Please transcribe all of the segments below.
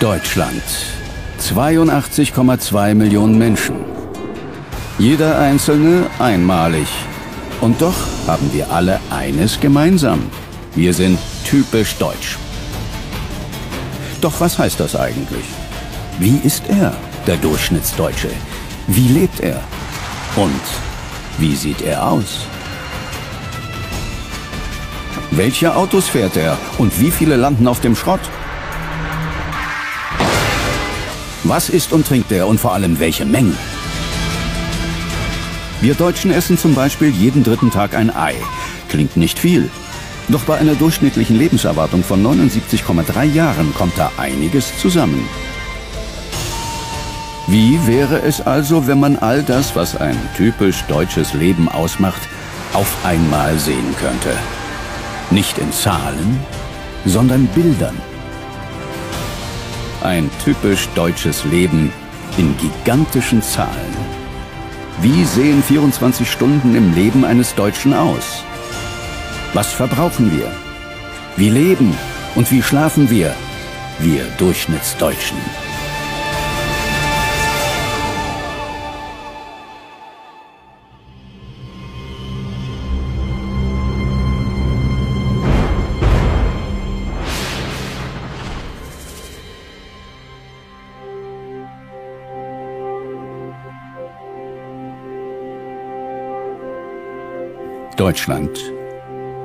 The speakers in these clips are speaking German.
Deutschland. 82,2 Millionen Menschen. Jeder Einzelne einmalig. Und doch haben wir alle eines gemeinsam. Wir sind typisch deutsch. Doch was heißt das eigentlich? Wie ist er, der Durchschnittsdeutsche? Wie lebt er? Und wie sieht er aus? Welche Autos fährt er und wie viele landen auf dem Schrott? Was isst und trinkt er und vor allem welche Mengen? Wir Deutschen essen zum Beispiel jeden dritten Tag ein Ei. Klingt nicht viel. Doch bei einer durchschnittlichen Lebenserwartung von 79,3 Jahren kommt da einiges zusammen. Wie wäre es also, wenn man all das, was ein typisch deutsches Leben ausmacht, auf einmal sehen könnte? Nicht in Zahlen, sondern Bildern. Ein typisch deutsches Leben in gigantischen Zahlen. Wie sehen 24 Stunden im Leben eines Deutschen aus? Was verbrauchen wir? Wie leben und wie schlafen wir? Wir Durchschnittsdeutschen. Deutschland.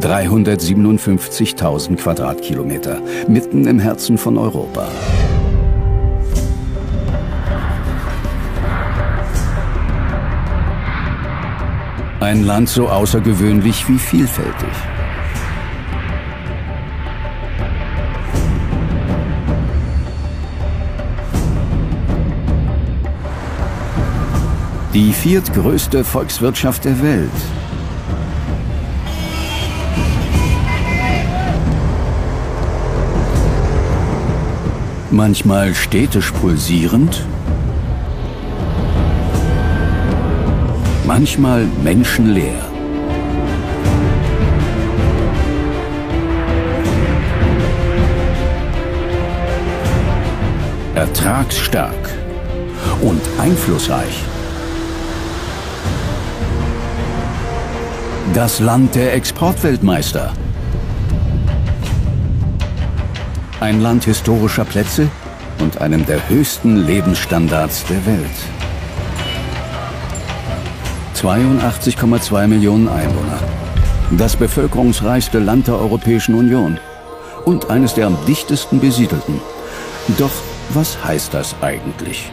357.000 Quadratkilometer, mitten im Herzen von Europa. Ein Land so außergewöhnlich wie vielfältig. Die viertgrößte Volkswirtschaft der Welt manchmal städtisch pulsierend, manchmal menschenleer. Ertragsstark und einflussreich. Das Land der Exportweltmeister. Ein Land historischer Plätze und einem der höchsten Lebensstandards der Welt. 82,2 Millionen Einwohner. Das bevölkerungsreichste Land der Europäischen Union. Und eines der am dichtesten besiedelten. Doch was heißt das eigentlich?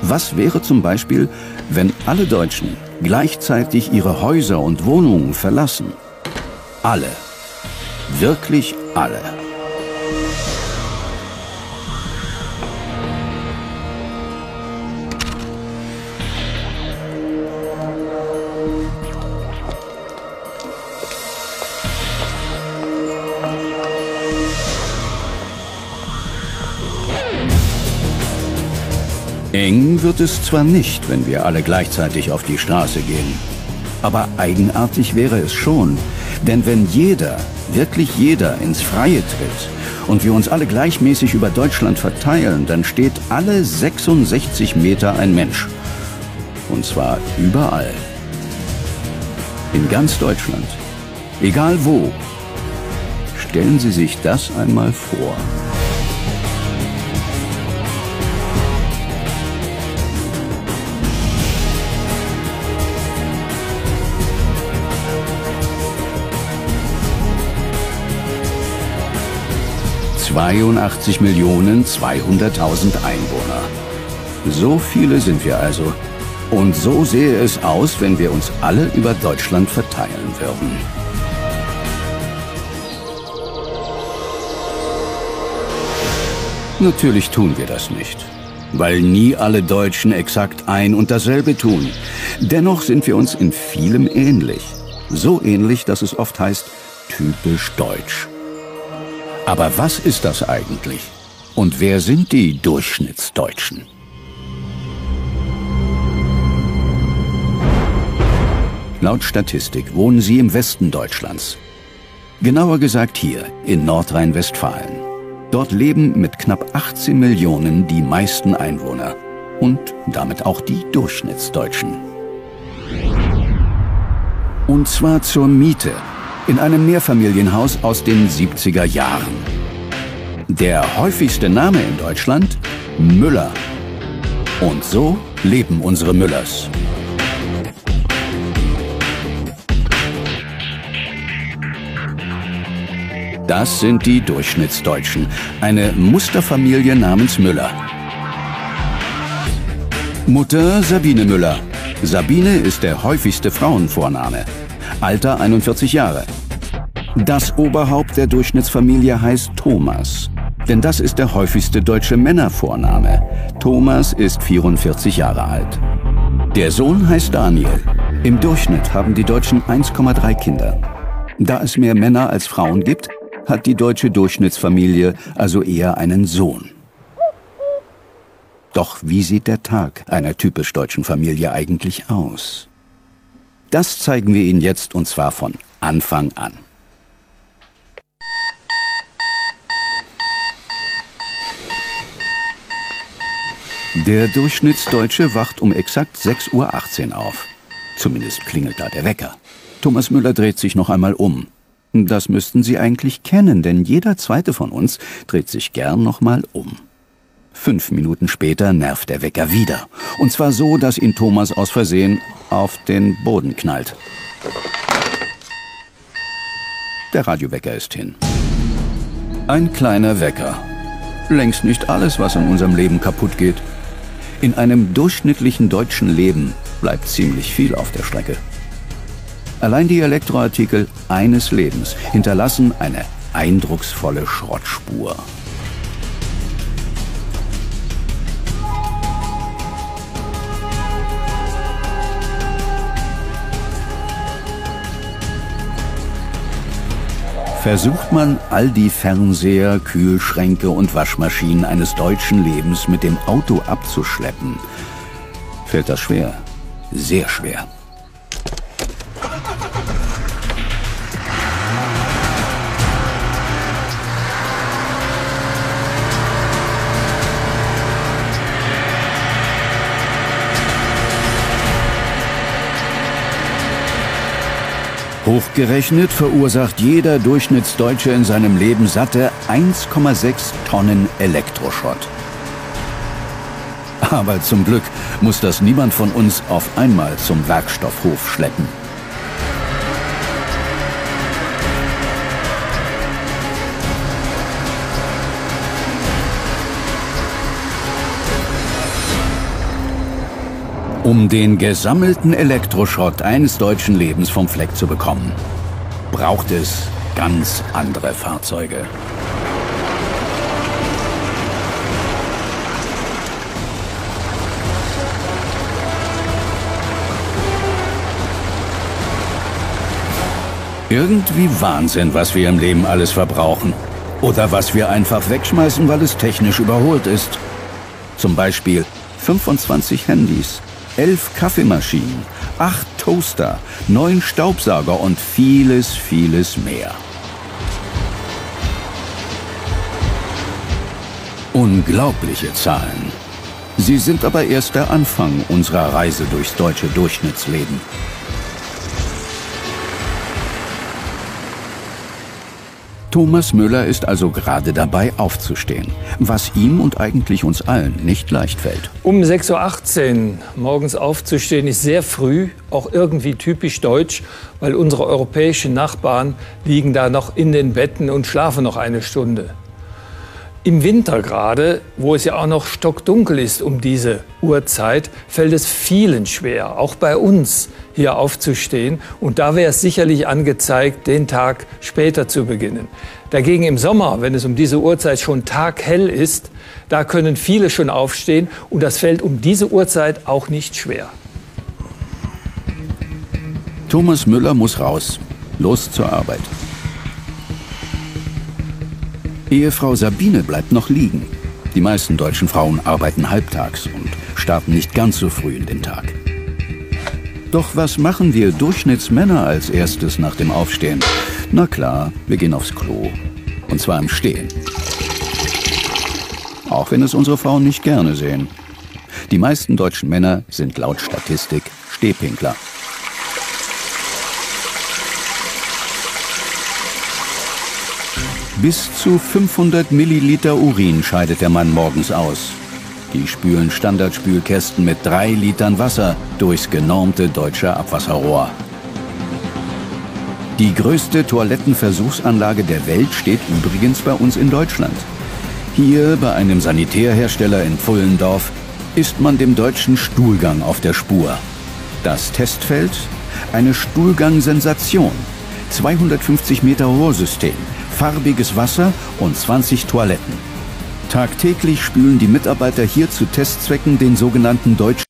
Was wäre zum Beispiel, wenn alle Deutschen gleichzeitig ihre Häuser und Wohnungen verlassen? Alle. Wirklich alle. Eng wird es zwar nicht, wenn wir alle gleichzeitig auf die Straße gehen. Aber eigenartig wäre es schon. Denn wenn jeder, wirklich jeder, ins Freie tritt und wir uns alle gleichmäßig über Deutschland verteilen, dann steht alle 66 Meter ein Mensch. Und zwar überall. In ganz Deutschland. Egal wo. Stellen Sie sich das einmal vor. 82 Millionen 200.000 Einwohner. So viele sind wir also. Und so sähe es aus, wenn wir uns alle über Deutschland verteilen würden. Natürlich tun wir das nicht, weil nie alle Deutschen exakt ein und dasselbe tun. Dennoch sind wir uns in vielem ähnlich. So ähnlich, dass es oft heißt, typisch deutsch. Aber was ist das eigentlich? Und wer sind die Durchschnittsdeutschen? Laut Statistik wohnen sie im Westen Deutschlands. Genauer gesagt hier in Nordrhein-Westfalen. Dort leben mit knapp 18 Millionen die meisten Einwohner und damit auch die Durchschnittsdeutschen. Und zwar zur Miete in einem Mehrfamilienhaus aus den 70er Jahren. Der häufigste Name in Deutschland? Müller. Und so leben unsere Müllers. Das sind die Durchschnittsdeutschen, eine Musterfamilie namens Müller. Mutter Sabine Müller. Sabine ist der häufigste Frauenvorname. Alter 41 Jahre. Das Oberhaupt der Durchschnittsfamilie heißt Thomas. Denn das ist der häufigste deutsche Männervorname. Thomas ist 44 Jahre alt. Der Sohn heißt Daniel. Im Durchschnitt haben die Deutschen 1,3 Kinder. Da es mehr Männer als Frauen gibt, hat die deutsche Durchschnittsfamilie also eher einen Sohn. Doch wie sieht der Tag einer typisch deutschen Familie eigentlich aus? Das zeigen wir Ihnen jetzt und zwar von Anfang an. Der Durchschnittsdeutsche wacht um exakt 6.18 Uhr auf. Zumindest klingelt da der Wecker. Thomas Müller dreht sich noch einmal um. Das müssten Sie eigentlich kennen, denn jeder zweite von uns dreht sich gern noch mal um. Fünf Minuten später nervt der Wecker wieder. Und zwar so, dass ihn Thomas aus Versehen auf den Boden knallt. Der Radiowecker ist hin. Ein kleiner Wecker. Längst nicht alles, was in unserem Leben kaputt geht. In einem durchschnittlichen deutschen Leben bleibt ziemlich viel auf der Strecke. Allein die Elektroartikel eines Lebens hinterlassen eine eindrucksvolle Schrottspur. Versucht man, all die Fernseher, Kühlschränke und Waschmaschinen eines deutschen Lebens mit dem Auto abzuschleppen, fällt das schwer, sehr schwer. Hochgerechnet verursacht jeder Durchschnittsdeutsche in seinem Leben satte 1,6 Tonnen Elektroschrott. Aber zum Glück muss das niemand von uns auf einmal zum Werkstoffhof schleppen. Um den gesammelten Elektroschrott eines deutschen Lebens vom Fleck zu bekommen, braucht es ganz andere Fahrzeuge. Irgendwie Wahnsinn, was wir im Leben alles verbrauchen. Oder was wir einfach wegschmeißen, weil es technisch überholt ist. Zum Beispiel 25 Handys, elf Kaffeemaschinen, acht Toaster, neun Staubsauger und vieles, vieles mehr. Unglaubliche Zahlen. Sie sind aber erst der Anfang unserer Reise durchs deutsche Durchschnittsleben. Thomas Müller ist also gerade dabei aufzustehen, was ihm und eigentlich uns allen nicht leicht fällt. Um 6.18 Uhr morgens aufzustehen ist sehr früh, auch irgendwie typisch deutsch, weil unsere europäischen Nachbarn liegen da noch in den Betten und schlafen noch eine Stunde. Im Winter gerade, wo es ja auch noch stockdunkel ist um diese Uhrzeit, fällt es vielen schwer, auch bei uns hier aufzustehen. Und da wäre es sicherlich angezeigt, den Tag später zu beginnen. Dagegen im Sommer, wenn es um diese Uhrzeit schon taghell ist, da können viele schon aufstehen und das fällt um diese Uhrzeit auch nicht schwer. Thomas Müller muss raus. Los zur Arbeit. Ehefrau Sabine bleibt noch liegen. Die meisten deutschen Frauen arbeiten halbtags und starten nicht ganz so früh in den Tag. Doch was machen wir Durchschnittsmänner als erstes nach dem Aufstehen? Na klar, wir gehen aufs Klo. Und zwar im Stehen. Auch wenn es unsere Frauen nicht gerne sehen. Die meisten deutschen Männer sind laut Statistik Stehpinkler. Bis zu 500 Milliliter Urin scheidet der Mann morgens aus. Die spülen Standardspülkästen mit drei Litern Wasser durchs genormte deutsche Abwasserrohr. Die größte Toilettenversuchsanlage der Welt steht übrigens bei uns in Deutschland. Hier bei einem Sanitärhersteller in Pfullendorf ist man dem deutschen Stuhlgang auf der Spur. Das Testfeld? Eine Stuhlgang-Sensation. 250 Meter Rohrsystem, farbiges Wasser und 20 Toiletten. Tagtäglich spülen die Mitarbeiter hier zu Testzwecken den sogenannten deutschen